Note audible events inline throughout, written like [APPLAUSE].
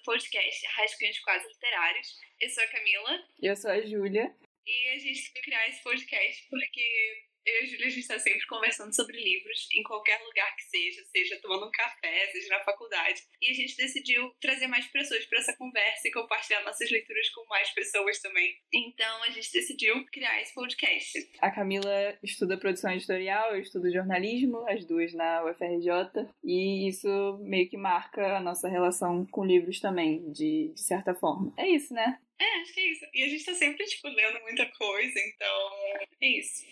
do podcast Rascunhos Quase Literários. Eu sou a Camila. Eu sou a Júlia. E a gente vai criar esse podcast porque eu e a Júlia, a gente está sempre conversando sobre livros, em qualquer lugar que seja, seja tomando um café, seja na faculdade. E a gente decidiu trazer mais pessoas para essa conversa e compartilhar nossas leituras com mais pessoas também. Então a gente decidiu criar esse podcast. A Camila estuda produção editorial, eu estudo jornalismo, as duas na UFRJ, e isso meio que marca a nossa relação com livros também, de, de certa forma. É isso, né? É, acho que é isso. E a gente tá sempre, tipo, lendo muita coisa, então é isso.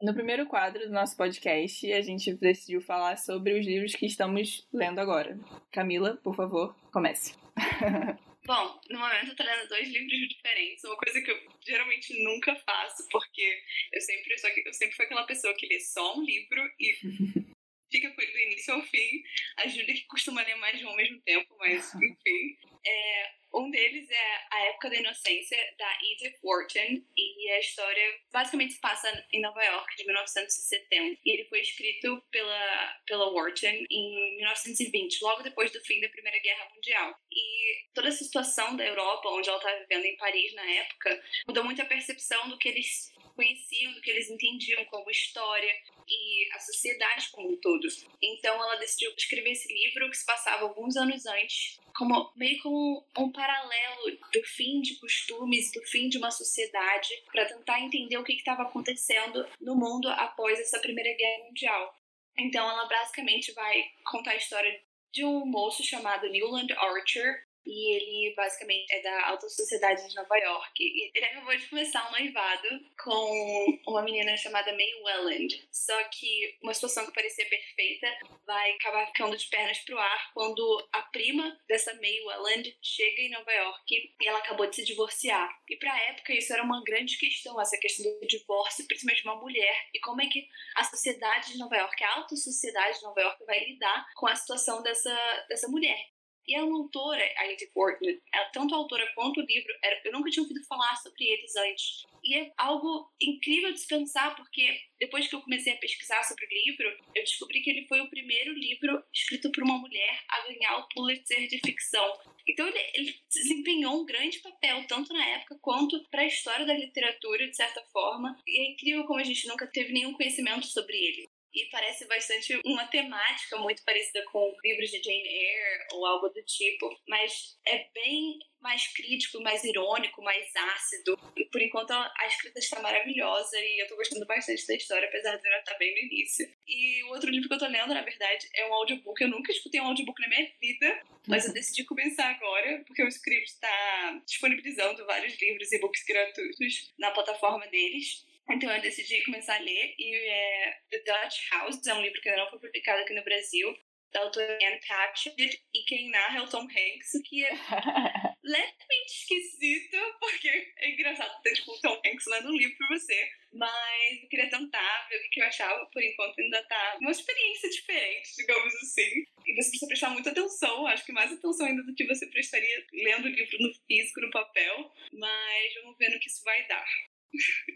No primeiro quadro do nosso podcast, a gente decidiu falar sobre os livros que estamos lendo agora. Camila, por favor, comece. [LAUGHS] Bom, no momento eu tô lendo dois livros diferentes, uma coisa que eu geralmente nunca faço, porque eu sempre, só que eu sempre fui aquela pessoa que lê só um livro e [LAUGHS] fica com ele do início ao fim. A Júlia que costuma ler mais de um ao mesmo tempo, mas [LAUGHS] enfim. É, um deles é A Época da Inocência, da Edith Wharton, e a história basicamente se passa em Nova York, de 1970. E ele foi escrito pela, pela Wharton em 1920, logo depois do fim da Primeira Guerra Mundial. E toda essa situação da Europa, onde ela estava vivendo em Paris na época, mudou muito a percepção do que eles conheciam, do que eles entendiam como história e a sociedade como um todo. Então ela decidiu escrever esse livro que se passava alguns anos antes, como meio como um paralelo do fim de costumes, do fim de uma sociedade, para tentar entender o que estava acontecendo no mundo após essa Primeira Guerra Mundial. Então ela basicamente vai contar a história de um moço chamado Newland Archer, e ele basicamente é da alta sociedade de Nova York. E ele acabou de começar um noivado com uma menina chamada May Welland. Só que uma situação que parecia perfeita vai acabar ficando de pernas pro ar quando a prima dessa May Welland chega em Nova York e ela acabou de se divorciar. E pra época isso era uma grande questão, essa questão do divórcio, principalmente de uma mulher. E como é que a sociedade de Nova York, a alta sociedade de Nova York vai lidar com a situação dessa, dessa mulher. E a autora, a Edith Wharton, tanto a autora quanto o livro, eu nunca tinha ouvido falar sobre eles antes. E é algo incrível de se pensar, porque depois que eu comecei a pesquisar sobre o livro, eu descobri que ele foi o primeiro livro escrito por uma mulher a ganhar o Pulitzer de ficção. Então ele, ele desempenhou um grande papel, tanto na época quanto para a história da literatura, de certa forma. E é incrível como a gente nunca teve nenhum conhecimento sobre ele e parece bastante uma temática muito parecida com livros de Jane Eyre ou algo do tipo, mas é bem mais crítico, mais irônico, mais ácido. E por enquanto a escrita está maravilhosa e eu tô gostando bastante da história, apesar de ela estar bem no início. E o outro livro que eu tô lendo, na verdade, é um audiobook. Eu nunca escutei um audiobook na minha vida, mas eu decidi começar agora, porque o Script está disponibilizando vários livros e books gratuitos na plataforma deles. Então eu decidi começar a ler e é The Dutch House, é um livro que ainda não foi publicado aqui no Brasil, da autora Anne Patchett, e quem narra é o Tom Hanks, o que é [LAUGHS] levemente esquisito, porque é engraçado ter tipo, o Tom Hanks lendo um livro pra você, mas eu queria tentar ver o que eu achava, por enquanto ainda tá uma experiência diferente, digamos assim. E você precisa prestar muita atenção, acho que mais atenção ainda do que você prestaria lendo o livro no físico, no papel, mas vamos ver no que isso vai dar.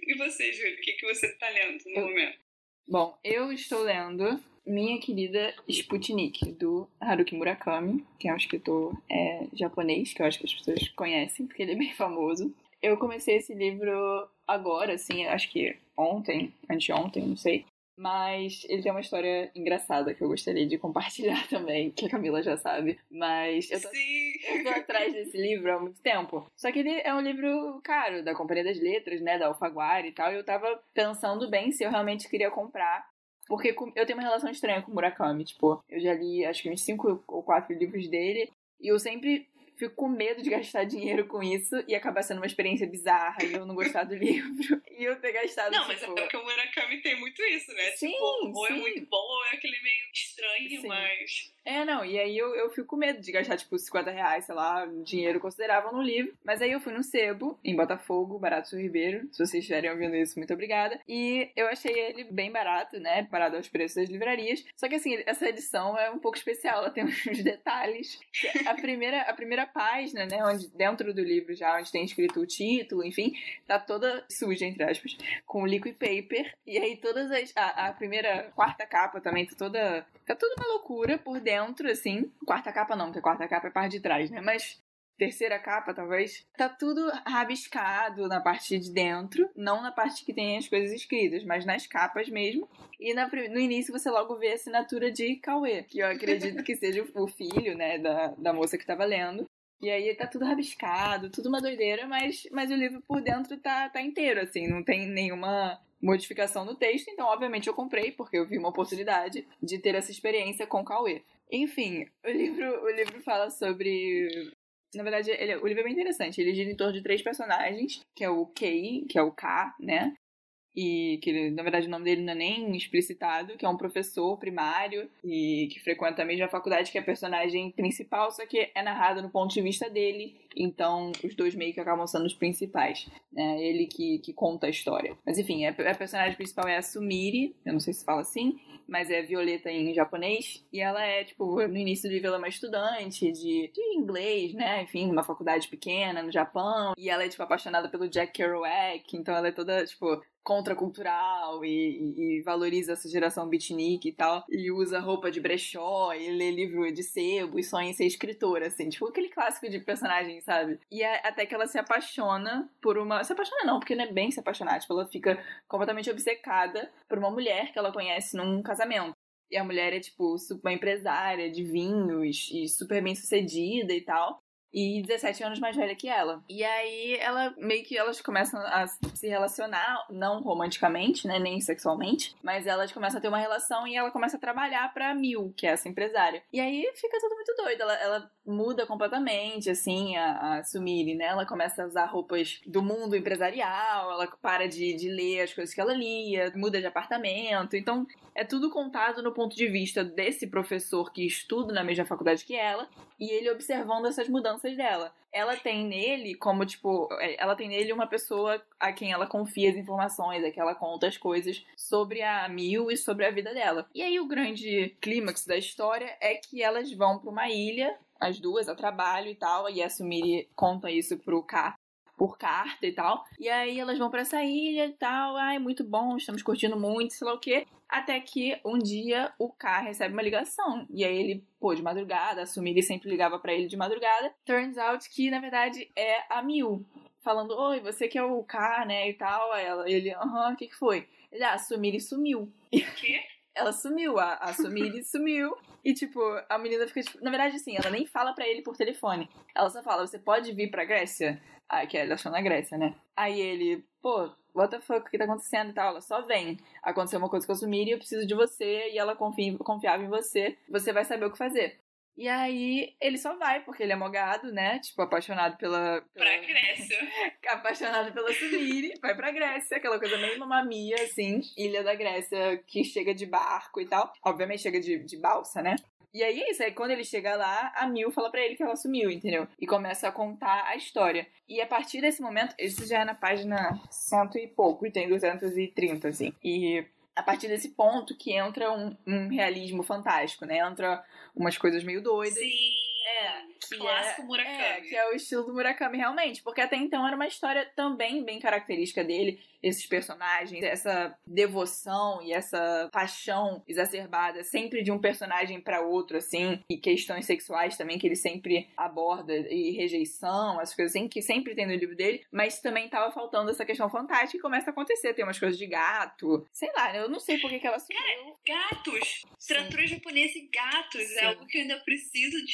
E você, Júlia, o que, que você está lendo no momento? Bom, eu estou lendo Minha Querida Sputnik, do Haruki Murakami, que é um escritor é, japonês, que eu acho que as pessoas conhecem, porque ele é bem famoso. Eu comecei esse livro agora, assim, acho que ontem, anteontem, não sei. Mas ele tem uma história engraçada que eu gostaria de compartilhar [LAUGHS] também, que a Camila já sabe. Mas eu tô, eu tô atrás desse livro há muito tempo. Só que ele é um livro caro, da Companhia das Letras, né? Da Alfaguara e tal. E eu tava pensando bem se eu realmente queria comprar. Porque eu tenho uma relação estranha com o Murakami. Tipo, eu já li acho que uns cinco ou quatro livros dele. E eu sempre fico com medo de gastar dinheiro com isso e acabar sendo uma experiência bizarra e eu não gostar do [LAUGHS] livro e eu ter gastado. Não, mas é porque o Murakami tem muito isso, né? Sim, tipo, ou sim. é muito bom ou é aquele meio estranho, Sim. mas. É, não, e aí eu, eu fico com medo de gastar, tipo, 50 reais, sei lá, dinheiro considerável no livro. Mas aí eu fui no Sebo, em Botafogo, Barato Ribeiro. Se vocês estiverem ouvindo isso, muito obrigada. E eu achei ele bem barato, né? Parado aos preços das livrarias. Só que assim, essa edição é um pouco especial, ela tem [LAUGHS] uns detalhes. A primeira, a primeira página, né, onde, dentro do livro já, onde tem escrito o título, enfim, tá toda suja, entre aspas, com liquid paper. E aí todas as. A, a primeira, quarta capa também tá toda. Tá toda uma loucura por dentro, assim. Quarta capa não, porque a quarta capa é a parte de trás, né? Mas terceira capa, talvez, tá tudo rabiscado na parte de dentro, não na parte que tem as coisas escritas, mas nas capas mesmo. E na, no início você logo vê a assinatura de Cauê, que eu acredito que seja o filho, né, da, da moça que tava lendo. E aí tá tudo rabiscado, tudo uma doideira, mas, mas o livro por dentro tá, tá inteiro, assim, não tem nenhuma modificação no texto, então obviamente eu comprei, porque eu vi uma oportunidade de ter essa experiência com Cauê. Enfim, o livro, o livro fala sobre na verdade, ele, o livro é bem interessante. Ele gira em torno de três personagens, que é o Kei, que é o K, né? E que na verdade o nome dele não é nem explicitado, que é um professor primário e que frequenta a mesma faculdade que a personagem principal, só que é narrado no ponto de vista dele, então os dois meio que acabam sendo os principais, né? Ele que, que conta a história. Mas enfim, a, a personagem principal é a Sumiri, eu não sei se fala assim, mas é Violeta em japonês. E ela é, tipo, no início do livro ela é uma estudante de, de inglês, né? Enfim, uma faculdade pequena no Japão. E ela é, tipo, apaixonada pelo Jack Kerouac. Então ela é toda, tipo, contracultural e, e, valoriza essa geração beatnik e tal, e usa roupa de brechó, e lê livro de sebo e sonha em ser escritora, assim, tipo aquele clássico de personagem, sabe? E é, até que ela se apaixona por uma. Se apaixona não, porque não é bem se apaixonar, tipo, ela fica completamente obcecada por uma mulher que ela conhece num casamento. E a mulher é, tipo, uma empresária de vinhos e super bem sucedida e tal e 17 anos mais velha que ela. E aí ela meio que elas começam a se relacionar, não romanticamente, né, nem sexualmente, mas elas começam a ter uma relação e ela começa a trabalhar para Mil, que é essa empresária. E aí fica tudo muito doido, ela, ela muda completamente assim a, a Sumiri, né? Ela começa a usar roupas do mundo empresarial, ela para de, de ler as coisas que ela lia, muda de apartamento. Então, é tudo contado no ponto de vista desse professor que estuda na mesma faculdade que ela e ele observando essas mudanças dela. Ela tem nele, como tipo, é, ela tem nele uma pessoa a quem ela confia as informações, a que ela conta as coisas sobre a Mil e sobre a vida dela. E aí o grande clímax da história é que elas vão para uma ilha, as duas, a trabalho e tal, e a Sumiri conta isso pro K por carta e tal. E aí elas vão para essa ilha e tal. Ai, muito bom, estamos curtindo muito, sei lá o quê. Até que um dia o K recebe uma ligação. E aí ele, pô, de madrugada, assumir ele sempre ligava para ele de madrugada. Turns out que, na verdade, é a Mil. Falando, oi, você que é o K, né, e tal. Aí ela, ele, aham, o que que foi? Ele, ah, assumir e sumiu. O quê? Ela sumiu, a, a Sumiri [LAUGHS] sumiu. E, tipo, a menina fica, tipo, na verdade, assim, ela nem fala para ele por telefone. Ela só fala, você pode vir pra Grécia? Ah, que ela achou na Grécia, né? Aí ele, pô, what the fuck, o que tá acontecendo e tal? Ela só vem. Aconteceu uma coisa com a Sumiri, eu preciso de você, e ela confia, confiava em você, você vai saber o que fazer. E aí ele só vai, porque ele é mogado, né? Tipo, apaixonado pela. pela... Pra Grécia. [LAUGHS] apaixonado pela Sumiri, vai pra Grécia, aquela coisa meio mamamia, assim, ilha da Grécia, que chega de barco e tal. Obviamente chega de, de balsa, né? E aí é isso, aí quando ele chega lá, a Mil fala para ele que ela sumiu, entendeu? E começa a contar a história. E a partir desse momento, isso já é na página cento e pouco, e tem 230, assim. E a partir desse ponto que entra um, um realismo fantástico, né? Entra umas coisas meio doidas. Sim. É, que clássico é, Murakami. É, que é o estilo do Murakami, realmente. Porque até então era uma história também bem característica dele. Esses personagens, essa devoção e essa paixão exacerbada sempre de um personagem para outro, assim. E questões sexuais também que ele sempre aborda. E rejeição, as coisas assim que sempre tem no livro dele. Mas também tava faltando essa questão fantástica e começa a acontecer. Tem umas coisas de gato. Sei lá, eu não sei por que, que ela sumiu. Cara, gatos! Literatura japonesa e gatos. Sim. É algo que eu ainda preciso de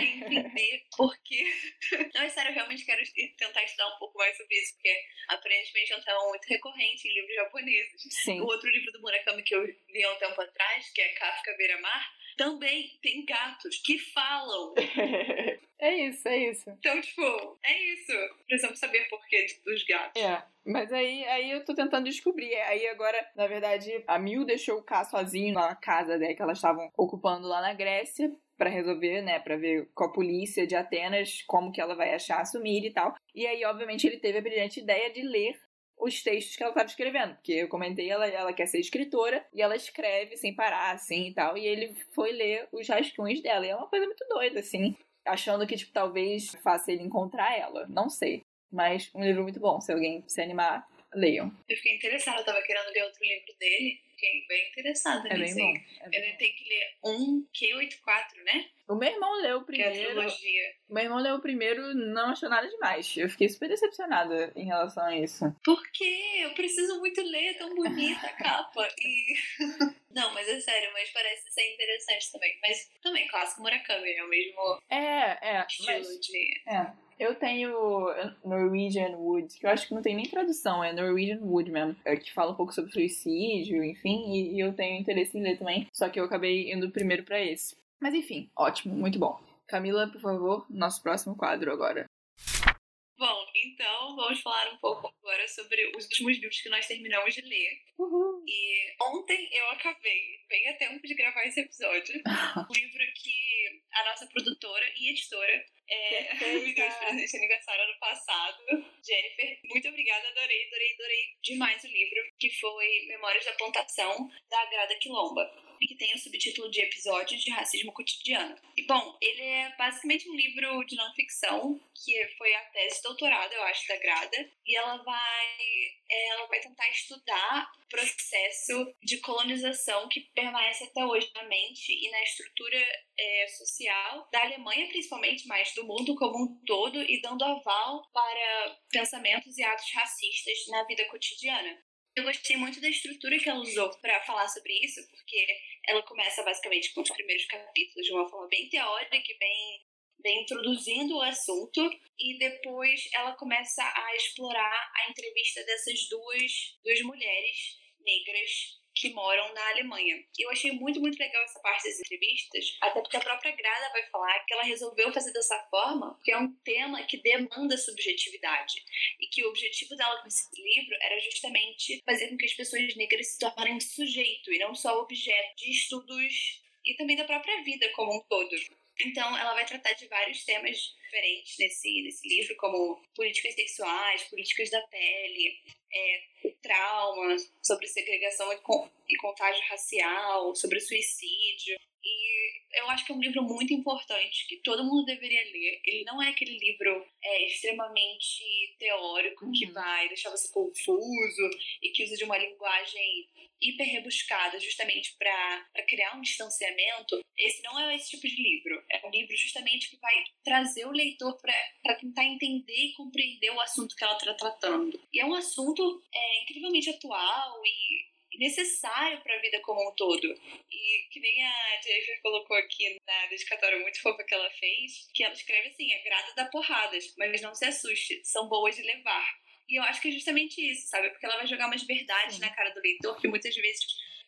[LAUGHS] entender porque. [LAUGHS] Não, é sério, eu realmente quero tentar estudar um pouco mais sobre isso, porque aparentemente é um tema muito recorrente em livros japoneses. Sim. O outro livro do Murakami que eu li há um tempo atrás, que é Kafka Beira-Mar, também tem gatos que falam. [LAUGHS] é isso, é isso. Então, tipo, é isso. Precisamos saber por que dos gatos. É, mas aí, aí eu tô tentando descobrir. Aí agora, na verdade, a Mil deixou o K sozinho na casa né, que elas estavam ocupando lá na Grécia para resolver, né, para ver com a polícia de Atenas como que ela vai achar assumir e tal. E aí, obviamente, ele teve a brilhante ideia de ler os textos que ela estava escrevendo, porque eu comentei, ela, ela quer ser escritora e ela escreve sem parar, assim e tal, e ele foi ler os rascunhos dela, e é uma coisa muito doida, assim. achando que, tipo, talvez faça ele encontrar ela. Não sei. Mas um livro muito bom. Se alguém se animar, leiam. Eu fiquei interessada, eu tava querendo ler outro livro dele. Fiquei bem interessada É bem nisso bom. aí. É bem Eu tenho que ler um Q84, né? bom. O meu irmão leu o é primeiro. trilogia. O meu irmão leu o primeiro não achou nada demais. Eu fiquei super decepcionada em relação a isso. Por quê? Eu preciso muito ler, é tão bonita a capa. [LAUGHS] E... [LAUGHS] Não, mas é sério, mas parece ser interessante também. Mas também, clássico Murakami, é o mesmo É, é. estilo Mas, de. é. Eu tenho Norwegian Wood, que eu acho que não tem nem tradução, é Norwegian Wood mesmo. É, que fala um pouco sobre suicídio, enfim, e, e eu tenho interesse em ler também. Só que eu acabei indo primeiro pra esse. Mas enfim, ótimo, muito bom. Camila, por favor, nosso próximo quadro agora. Vamos falar um pouco agora sobre os últimos livros que nós terminamos de ler. Uhul. E ontem eu acabei, bem a tempo de gravar esse episódio, [LAUGHS] um livro que a nossa produtora e editora é, me deu de presente de aniversário ano passado. Jennifer, muito obrigada, adorei, adorei, adorei demais o livro, que foi Memórias da Plantação, da Grada Quilomba. E que tem o subtítulo de Episódios de Racismo Cotidiano. E, bom, ele é basicamente um livro de não ficção, que foi a tese de doutorado, eu acho, da Grada. E ela vai, é, ela vai tentar estudar o processo de colonização que permanece até hoje na mente e na estrutura é, social da Alemanha, principalmente, mas do mundo como um todo, e dando aval para pensamentos e atos racistas na vida cotidiana. Eu gostei muito da estrutura que ela usou para falar sobre isso, porque ela começa basicamente com os primeiros capítulos de uma forma bem teórica, que vem, vem introduzindo o assunto, e depois ela começa a explorar a entrevista dessas duas, duas mulheres negras que moram na Alemanha. Eu achei muito, muito legal essa parte das entrevistas, até porque a própria Grada vai falar que ela resolveu fazer dessa forma porque é um tema que demanda subjetividade. E que o objetivo dela com esse livro era justamente fazer com que as pessoas negras se tornem sujeito e não só objeto de estudos e também da própria vida como um todo. Então, ela vai tratar de vários temas diferentes nesse, nesse livro, como políticas sexuais, políticas da pele, é, trauma, sobre segregação e, con e contágio racial, sobre suicídio. E eu acho que é um livro muito importante, que todo mundo deveria ler. Ele não é aquele livro é, extremamente teórico que Uhum. vai deixar você confuso e que usa de uma linguagem hiper rebuscada justamente para criar um distanciamento. Esse não é esse tipo de livro. É um livro justamente que vai trazer o leitor para tentar entender e compreender o assunto que ela está tratando. E é um assunto é, incrivelmente atual e necessário para a vida como um todo. E que nem a Jennifer colocou aqui na dedicatória muito fofa que ela fez, que ela escreve assim, é grata da porradas, mas não se assuste, são boas de levar. E eu acho que é justamente isso, sabe? Porque ela vai jogar umas verdades na cara do leitor que muitas vezes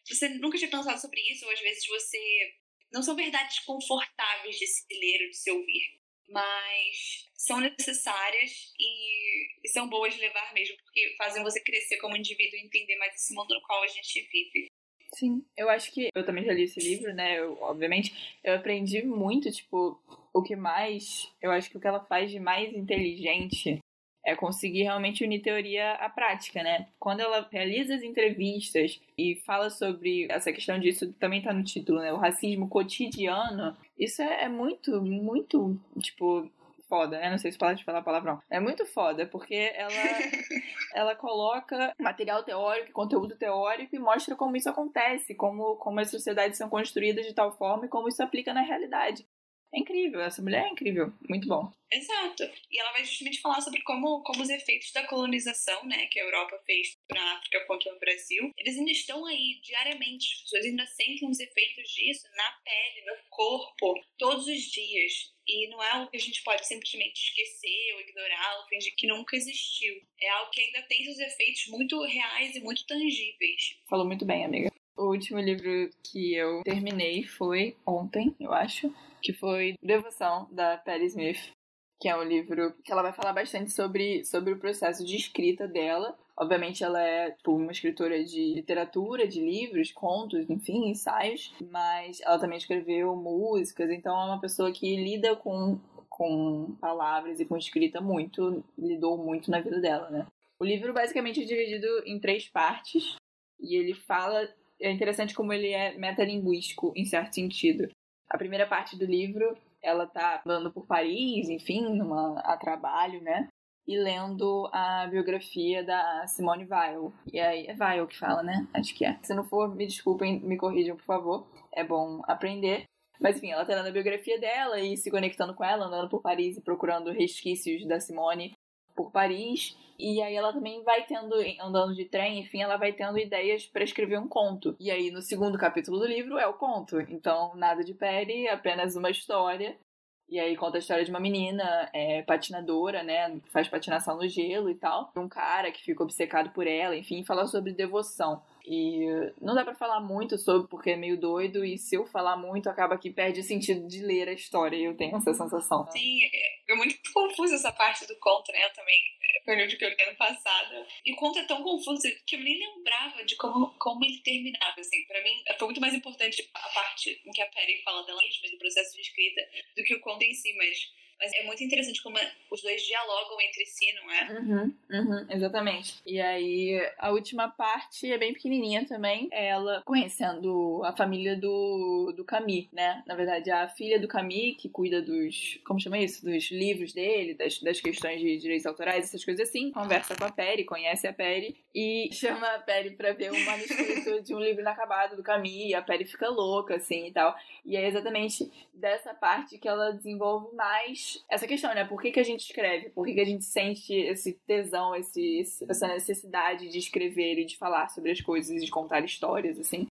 você nunca tinha pensado sobre isso, ou às vezes você. Não são verdades confortáveis de se ler ou de se ouvir, mas são necessárias e, e são boas de levar mesmo, porque fazem você crescer como indivíduo e entender mais esse mundo no qual a gente vive. Sim, eu acho que eu também já li esse livro, né? Eu, obviamente, eu aprendi muito, tipo, o que mais. Eu acho que o que ela faz de mais inteligente é conseguir realmente unir teoria à prática, né? Quando ela realiza as entrevistas e fala sobre essa questão disso, também tá no título, né? O racismo cotidiano, isso é, é muito, muito, tipo, foda, né? Não sei se pode falar palavrão. É muito foda, porque ela, [LAUGHS] ela coloca material teórico, conteúdo teórico e mostra como isso acontece, como, como as sociedades são construídas de tal forma e como isso aplica na realidade. É incrível, essa mulher é incrível, muito bom. Exato. E ela vai justamente falar sobre como, como os efeitos da colonização, né, que a Europa fez na África contra o Brasil, eles ainda estão aí diariamente. As pessoas ainda sentem os efeitos disso na pele, no corpo, todos os dias. E não é algo que a gente pode simplesmente esquecer ou ignorar ou fingir que nunca existiu. É algo que ainda tem seus efeitos muito reais e muito tangíveis. Falou muito bem, amiga. O último livro que eu terminei foi ontem, eu acho, que foi Devoção, da Patti Smith, que é um livro que ela vai falar bastante sobre, sobre o processo de escrita dela. Obviamente ela é tipo, uma escritora de literatura, de livros, contos, enfim, ensaios, mas ela também escreveu músicas, então é uma pessoa que lida com, com palavras e com escrita muito, lidou muito na vida dela, né? O livro basicamente é dividido em três partes e ele fala é interessante como ele é metalinguístico em certo sentido. A primeira parte do livro ela tá andando por Paris, enfim, numa, a trabalho, né? E lendo a biografia da Simone Weil. E aí, é Weil que fala, né? Acho que é. Se não for, me desculpem, me corrijam, por favor. É bom aprender. Mas enfim, ela tá lendo a biografia dela e se conectando com ela, andando por Paris e procurando resquícios da Simone por Paris. E aí ela também vai tendo, andando de trem, enfim, ela vai tendo ideias para escrever um conto. E aí no segundo capítulo do livro é o conto. Então, nada de Perry, apenas uma história. E aí conta a história de uma menina é, patinadora, né? Que faz patinação no gelo e tal. Um cara que fica obcecado por ela, enfim, fala sobre devoção. E não dá para falar muito sobre porque é meio doido, e se eu falar muito, acaba que perde o sentido de ler a história, eu tenho essa sensação. Sim, é, é muito [LAUGHS] confuso essa parte do conto, né? Também foi o livro que eu li ano passado. E o conto é tão confuso que eu nem lembrava de como, como ele terminava, assim. Pra mim, foi muito mais importante a parte em que a Perry fala dela mesma, do processo de escrita, do que o conto em si, mas mas é muito interessante como os dois dialogam entre si, não é? Uhum, uhum, exatamente. E aí, a última parte é bem pequenininha também. É ela conhecendo a família do, do Camille, né? Na verdade, a filha do Camille, que cuida dos. Como chama isso? Dos livros dele, das, das questões de direitos autorais, essas coisas assim. Conversa com a Perry, conhece a Perry e chama a Perry pra ver um manuscrito de um livro inacabado do Camille. E a Perry fica louca, assim e tal. E é exatamente dessa parte que ela desenvolve mais essa questão, né? Por que, que a gente escreve? Por que, que a gente sente esse tesão, esse, essa necessidade de escrever e de falar sobre as coisas e de contar histórias, assim?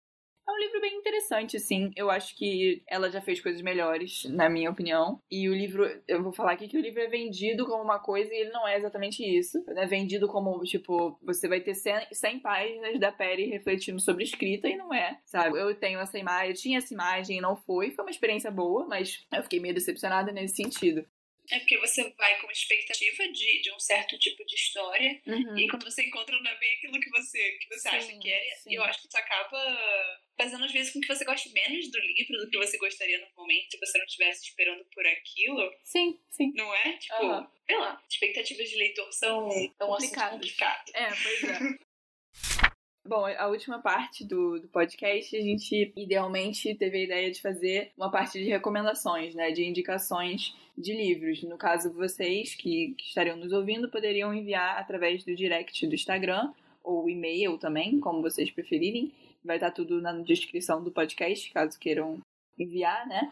É um livro bem interessante, assim. Eu acho que ela já fez coisas melhores, na minha opinião. E o livro, eu vou falar aqui que o livro é vendido como uma coisa e ele não é exatamente isso. É vendido como, tipo, você vai ter 100, 100 páginas da Perry refletindo sobre escrita e não é, sabe? Eu tenho essa imagem, eu tinha essa imagem e não foi. Foi uma experiência boa, mas eu fiquei meio decepcionada nesse sentido. É porque você vai com expectativa de, de um certo tipo de história, uhum. e quando você encontra não é bem aquilo que você, que você sim, acha que é, sim. eu acho que isso acaba fazendo às vezes com que você goste menos do livro do que você gostaria no momento, se você não estivesse esperando por aquilo. Sim, sim. Não é? Tipo, uhum. sei lá, expectativas de leitor são um complicado. complicado. É, pois é. [LAUGHS] Bom, a última parte do, do podcast, a gente idealmente teve a ideia de fazer uma parte de recomendações, né? De indicações de livros. No caso, vocês que, que estariam nos ouvindo poderiam enviar através do direct do Instagram ou e-mail também, como vocês preferirem. Vai estar tudo na descrição do podcast, caso queiram enviar, né?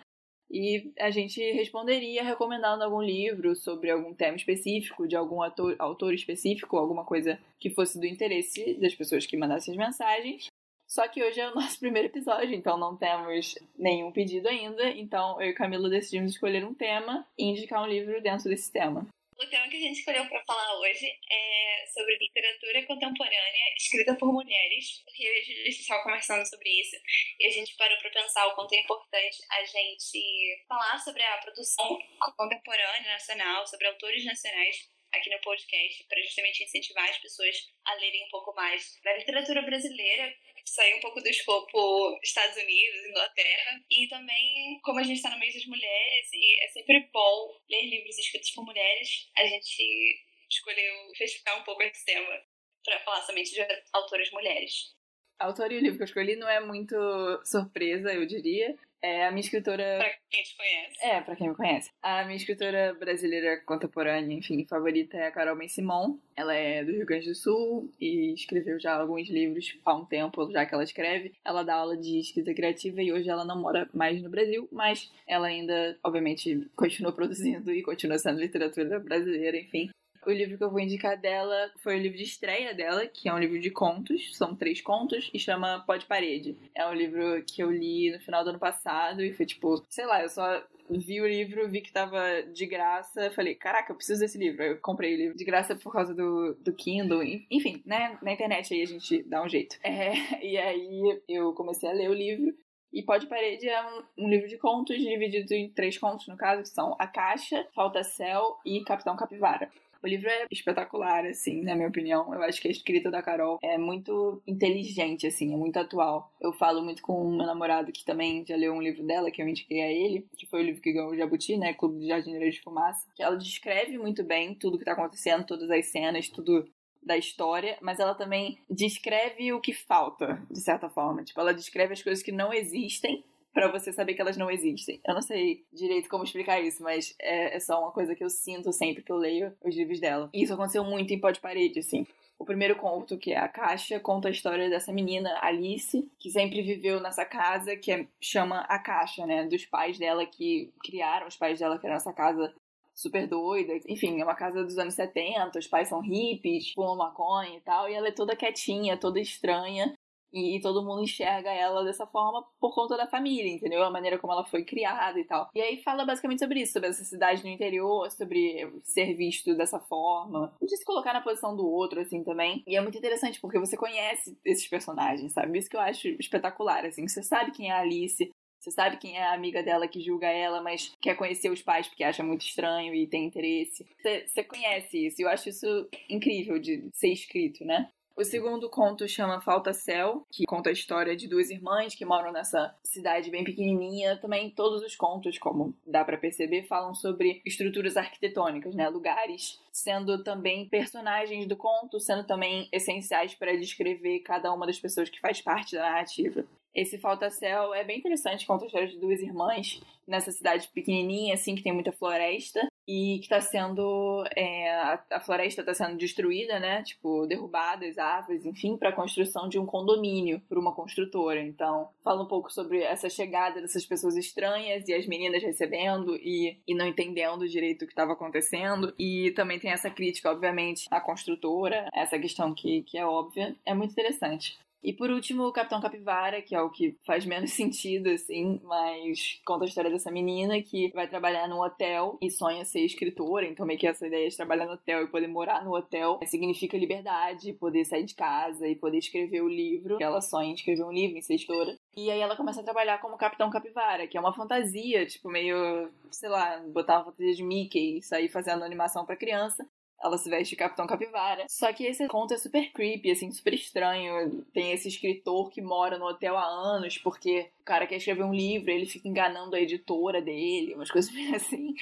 e a gente responderia recomendando algum livro sobre algum tema específico, de algum autor, autor específico, alguma coisa que fosse do interesse das pessoas que mandassem as mensagens. Só que hoje é o [LAUGHS] nosso primeiro episódio, então não temos nenhum pedido ainda. Então eu e Camila decidimos escolher um tema e indicar um livro dentro desse tema. O tema que a gente escolheu para falar hoje é sobre literatura contemporânea escrita por mulheres, porque a gente estava conversando sobre isso e a gente parou para pensar o quanto é importante a gente falar sobre a produção contemporânea nacional, sobre autores nacionais aqui no podcast, para justamente incentivar as pessoas a lerem um pouco mais da literatura brasileira sair um pouco do escopo Estados Unidos, Inglaterra. E também, como a gente está no meio das mulheres, e é sempre bom ler livros escritos por mulheres, a gente escolheu fechar um pouco esse tema para falar somente de autoras mulheres. A autora e o livro que eu escolhi não é muito surpresa, eu diria. É a minha escritora. Pra quem te conhece. É, pra quem me conhece. A minha escritora brasileira contemporânea, enfim, favorita é a Carol Ben Simon. Ela é do Rio Grande do Sul e escreveu já alguns livros há um tempo, já que ela escreve. Ela dá aula de escrita criativa e hoje ela não mora mais no Brasil, mas ela ainda, obviamente, continua produzindo e continua sendo literatura brasileira, enfim. O livro que eu vou indicar dela foi o livro de estreia dela, que é um livro de contos, são três contos, e chama Pode Parede. É um livro que eu li no final do ano passado e foi tipo, sei lá, eu só vi o livro, vi que tava de graça, falei, caraca, eu preciso desse livro. Eu comprei o livro de graça por causa do, do Kindle, enfim, né? Na internet aí a gente dá um jeito. É, [LAUGHS] e aí eu comecei a ler o livro. E Pode Parede é um, um, livro de contos dividido em três contos, no caso, que são A Caixa, Falta Céu e Capitão Capivara. O livro é espetacular, assim, na minha opinião. Eu acho que a escrita da Carol é muito inteligente, assim, é muito atual. Eu falo muito com meu namorado que também já leu um livro dela, que eu indiquei a ele, que foi o livro que ganhou o Jabuti, né? Clube de Jardineiros de Fumaça. Que ela descreve muito bem tudo que tá acontecendo, todas as cenas, tudo da história, mas ela também descreve o que falta, de certa forma. Tipo, ela descreve as coisas que não existem para você saber que elas não existem. Eu não sei direito como explicar isso, mas é, é, só uma coisa que eu sinto sempre que eu leio os livros dela. E isso aconteceu muito em Pó de Parede, assim. O primeiro conto, que é A Caixa, conta a história dessa menina, Alice, que sempre viveu nessa casa que é, chama A Caixa, né? Dos pais dela que criaram, os pais dela criaram essa casa super doida. Enfim, é uma casa dos anos 70, os pais são hippies, fumam maconha e tal, e ela é toda quietinha, toda estranha. E, e, todo mundo enxerga ela dessa forma por conta da família, entendeu? A maneira como ela foi criada e tal. E aí fala basicamente sobre isso, sobre essa cidade no interior, sobre ser visto dessa forma, de se colocar na posição do outro, assim, também. E é muito interessante porque você conhece esses personagens, sabe? Isso que eu acho espetacular, assim. Você sabe quem é a Alice, você sabe quem é a amiga dela que julga ela, mas quer conhecer os pais porque acha muito estranho e tem interesse. Você, você conhece isso. Eu acho isso incrível de ser escrito, né? O segundo conto chama Falta Céu, que conta a história de duas irmãs que moram nessa cidade bem pequenininha. Também todos os contos, como dá para perceber, falam sobre estruturas arquitetônicas, né, lugares, sendo também personagens do conto, sendo também essenciais para descrever cada uma das pessoas que faz parte da narrativa. Esse Falta Céu é bem interessante, conta a história de duas irmãs nessa cidade pequenininha, assim, que tem muita floresta e que está sendo é, a, a, floresta está sendo destruída, né? Tipo derrubadas árvores, enfim, para a construção de um condomínio por uma construtora. Então fala um pouco sobre essa chegada dessas pessoas estranhas e as meninas recebendo e, e não entendendo direito o que estava acontecendo. E também tem essa crítica, obviamente, à construtora, essa questão que, que é óbvia. É muito interessante. E por último, o Capitão Capivara, que é o que faz menos [LAUGHS] sentido, assim, mas conta a história dessa menina que vai trabalhar num hotel e sonha ser escritora. Então, meio que essa ideia de trabalhar no hotel e poder morar no hotel significa liberdade, poder sair de casa e poder escrever o livro. Ela sonha em escrever um livro, em ser escritora. E aí ela começa a trabalhar como Capitão Capivara, que é uma fantasia, tipo, meio, sei lá, botar uma fantasia de Mickey e sair fazendo animação para criança ela se veste de Capitão Capivara. Só que esse conto é super creepy, assim, super estranho. Tem esse escritor que mora no hotel há anos, porque o cara quer escrever um livro, ele fica enganando a editora dele, umas coisas [LAUGHS] assim.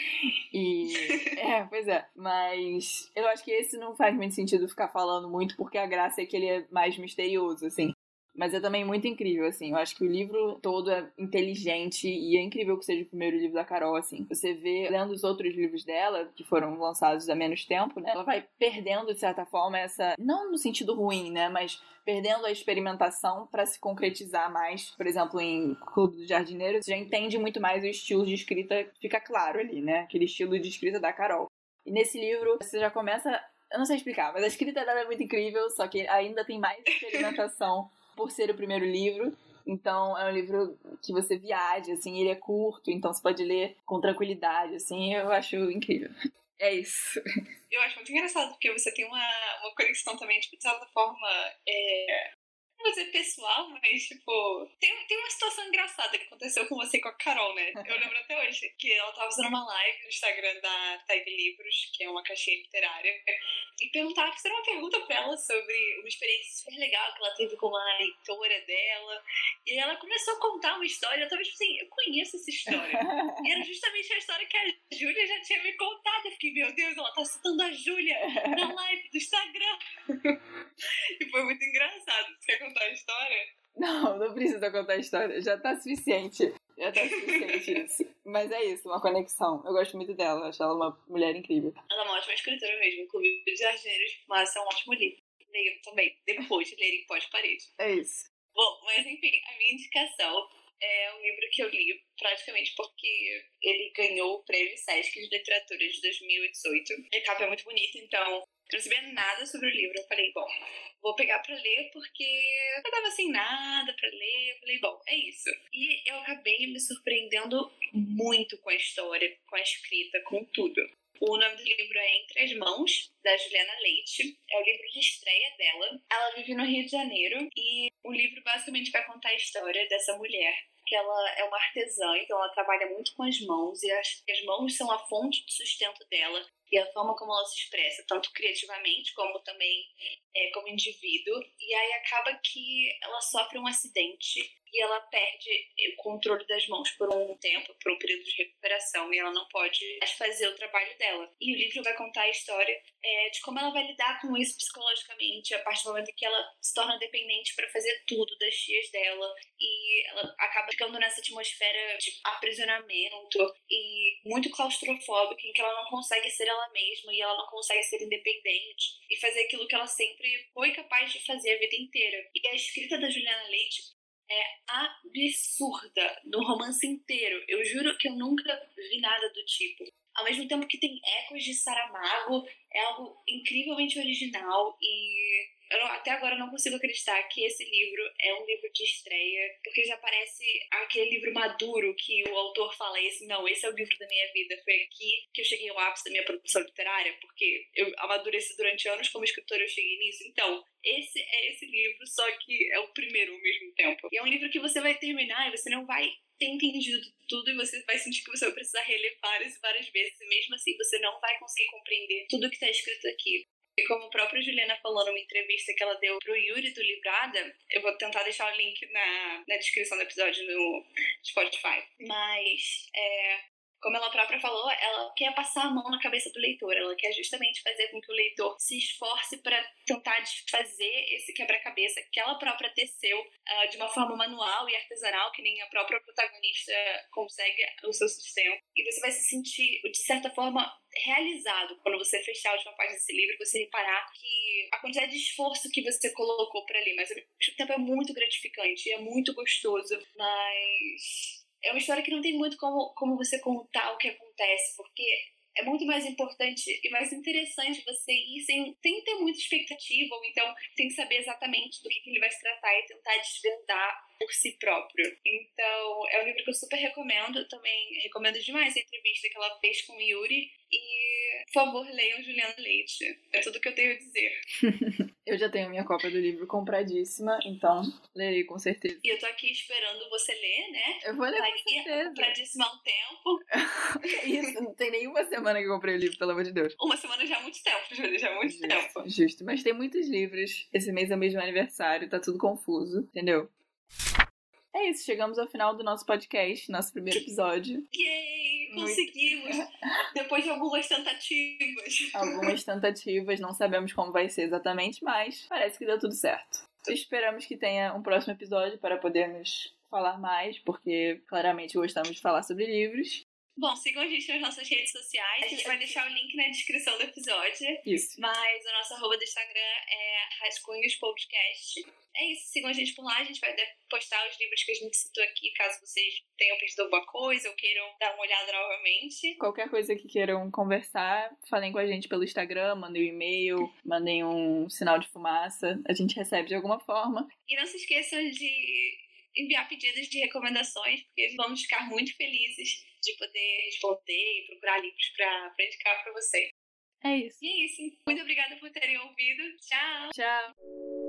E. [LAUGHS] É, pois é. Mas eu acho que esse não faz muito sentido ficar falando muito, porque a graça é que ele é mais misterioso, assim. Mas é também muito incrível, assim. Eu acho que o livro todo é inteligente e é incrível que seja o primeiro livro da Carol, assim. Você vê, lendo os outros livros dela, que foram lançados há menos tempo, né? Ela vai perdendo, de certa forma, essa. Não no sentido ruim, né? Mas perdendo a experimentação para se concretizar mais. Por exemplo, em Clube dos Jardineiros, você já entende muito mais o estilo de escrita, fica claro ali, né? Aquele estilo de escrita da Carol. E nesse livro, você já começa. Eu não sei explicar, mas a escrita dela é muito incrível, só que ainda tem mais experimentação por ser o primeiro livro. Então é um livro que você viaja, assim, ele é curto, então você pode ler com tranquilidade, assim, eu acho incrível. É isso. Eu acho muito engraçado, porque você tem uma, uma conexão também, tipo, de certa forma, é, dizer pessoal, mas, tipo, tem, tem uma situação engraçada que aconteceu com você com a Carol, né? Eu lembro até hoje que ela tava fazendo uma live no Instagram da Tag Livros, que é uma caixinha literária, e perguntava, fizeram uma pergunta pra ela sobre uma experiência super legal que ela teve com uma leitora dela. E ela começou a contar uma história, eu tava tipo assim, eu conheço essa história. e era justamente a história que a Júlia já tinha me contado. Eu fiquei, meu Deus, ela tá citando a Júlia na live do Instagram. [LAUGHS] e foi muito engraçado. Você quer contar a história? Não, não precisa contar a história. Já tá suficiente. Já tá suficiente [LAUGHS] isso. Mas é isso, uma conexão. Eu gosto muito dela, acho ela uma mulher incrível. Ela é uma ótima escritora mesmo. Clube dos Jardineiros, mas é um ótimo livro. Leio também, depois de ler em pós-parede. É isso. Bom, mas enfim, a minha indicação é um livro que eu li praticamente porque ele ganhou o prêmio Sesc de Literatura de 2018. A capa é muito bonita, então sabia nada sobre o livro. Eu falei, bom, vou pegar para ler porque eu tava sem nada para ler. Eu falei, bom, é isso. E eu acabei me surpreendendo muito com a história, com a escrita, com tudo. O nome do livro é Entre as Mãos, da Juliana Leite. É o livro de estreia dela. Ela vive no Rio de Janeiro e o livro basicamente vai contar a história dessa mulher ela é uma artesã, então ela trabalha muito com as mãos e as, as mãos são a fonte de sustento dela e a forma como ela se expressa, tanto criativamente como também é, como indivíduo. E aí acaba que ela sofre um acidente e ela perde o controle das mãos por um tempo, por um período de recuperação, e ela não pode fazer o trabalho dela. E o livro vai contar a história é, de como ela vai lidar com isso psicologicamente, a partir do momento que ela se torna dependente para fazer tudo das tias dela, e ela acaba ficando nessa atmosfera de aprisionamento e muito claustrofóbica, em que ela não consegue ser ela mesma e ela não consegue ser independente e fazer aquilo que ela sempre foi capaz de fazer a vida inteira. E a escrita da Juliana Leite é absurda no romance inteiro. Eu juro que eu nunca vi nada do tipo. Ao mesmo tempo que tem ecos de Saramago, é algo incrivelmente original e eu até agora não consigo acreditar que esse livro é um livro de estreia, porque já parece aquele livro maduro que o autor fala esse, não, esse é o livro da minha vida, foi aqui que eu cheguei ao ápice da minha produção literária, porque eu amadureci durante anos como escritora, eu cheguei nisso. Então, esse é esse livro, só que é o primeiro ao mesmo tempo. E é um livro que você vai terminar e você não vai ter entendido tudo e você vai sentir que você vai precisar reler várias e várias vezes, e mesmo assim você não vai conseguir compreender tudo que está escrito aqui. E como a própria Juliana falou numa entrevista que ela deu pro Yuri do Livrada, eu vou tentar deixar o link na, na descrição do episódio no Spotify. Mas é, como ela própria falou, ela quer passar a mão na cabeça do leitor. Ela quer justamente fazer com que o leitor se esforce para tentar desfazer esse quebra-cabeça que ela própria teceu uh, de uma forma manual e artesanal, que nem a própria protagonista consegue o seu sustento. E você vai se sentir, de certa forma, realizado quando você fechar a última página desse livro, você reparar que a quantidade de esforço que você colocou para ali, mas mesmo tempo é muito gratificante, é muito gostoso, mas é uma história que não tem muito como, como você contar o que acontece, porque é muito mais importante e mais interessante você ir sem, sem ter muita expectativa, ou então sem saber exatamente do que, que ele vai se tratar e tentar desvendar por si próprio. Então, é um livro que eu super recomendo. Também recomendo demais a entrevista que ela fez com o Yuri. E, por favor, leiam Juliana Leite. É tudo que eu tenho a dizer. [LAUGHS] eu já tenho a minha cópia do livro compradíssima, então lerei com certeza. E eu tô aqui esperando você ler, né? Eu vou ler com certeza. Compradíssima há um tempo. [LAUGHS] Isso, não tem nenhuma semana que eu comprei o livro, pelo amor de Deus. Uma semana já há muito tempo, Júlia, já há muito justo, tempo. Justo, mas tem muitos livros. Esse mês é o mesmo aniversário, tá tudo confuso, entendeu? É isso, chegamos ao final do nosso podcast, nosso primeiro episódio. Yay! Conseguimos! Depois de algumas tentativas. [LAUGHS] Algumas tentativas, não sabemos como vai ser exatamente, mas parece que deu tudo certo. Esperamos que tenha um próximo episódio para podermos falar mais, porque claramente gostamos de falar sobre livros. Bom, sigam a gente nas nossas redes sociais. A gente vai deixar o link na descrição do episódio. Isso. Mas o nosso arroba do Instagram é Rascunhos Podcast. É isso, sigam a gente por lá. A gente vai postar os livros que a gente citou aqui, caso vocês tenham perdido alguma coisa ou queiram dar uma olhada novamente. Qualquer coisa que queiram conversar, falem com a gente pelo Instagram, mandem um e-mail, mandem um sinal de fumaça. A gente recebe de alguma forma. E não se esqueçam de enviar pedidos de recomendações, porque vamos ficar muito felizes de poder responder e procurar livros para indicar para vocês. É isso. E é isso. Muito obrigada por terem ouvido. Tchau. Tchau.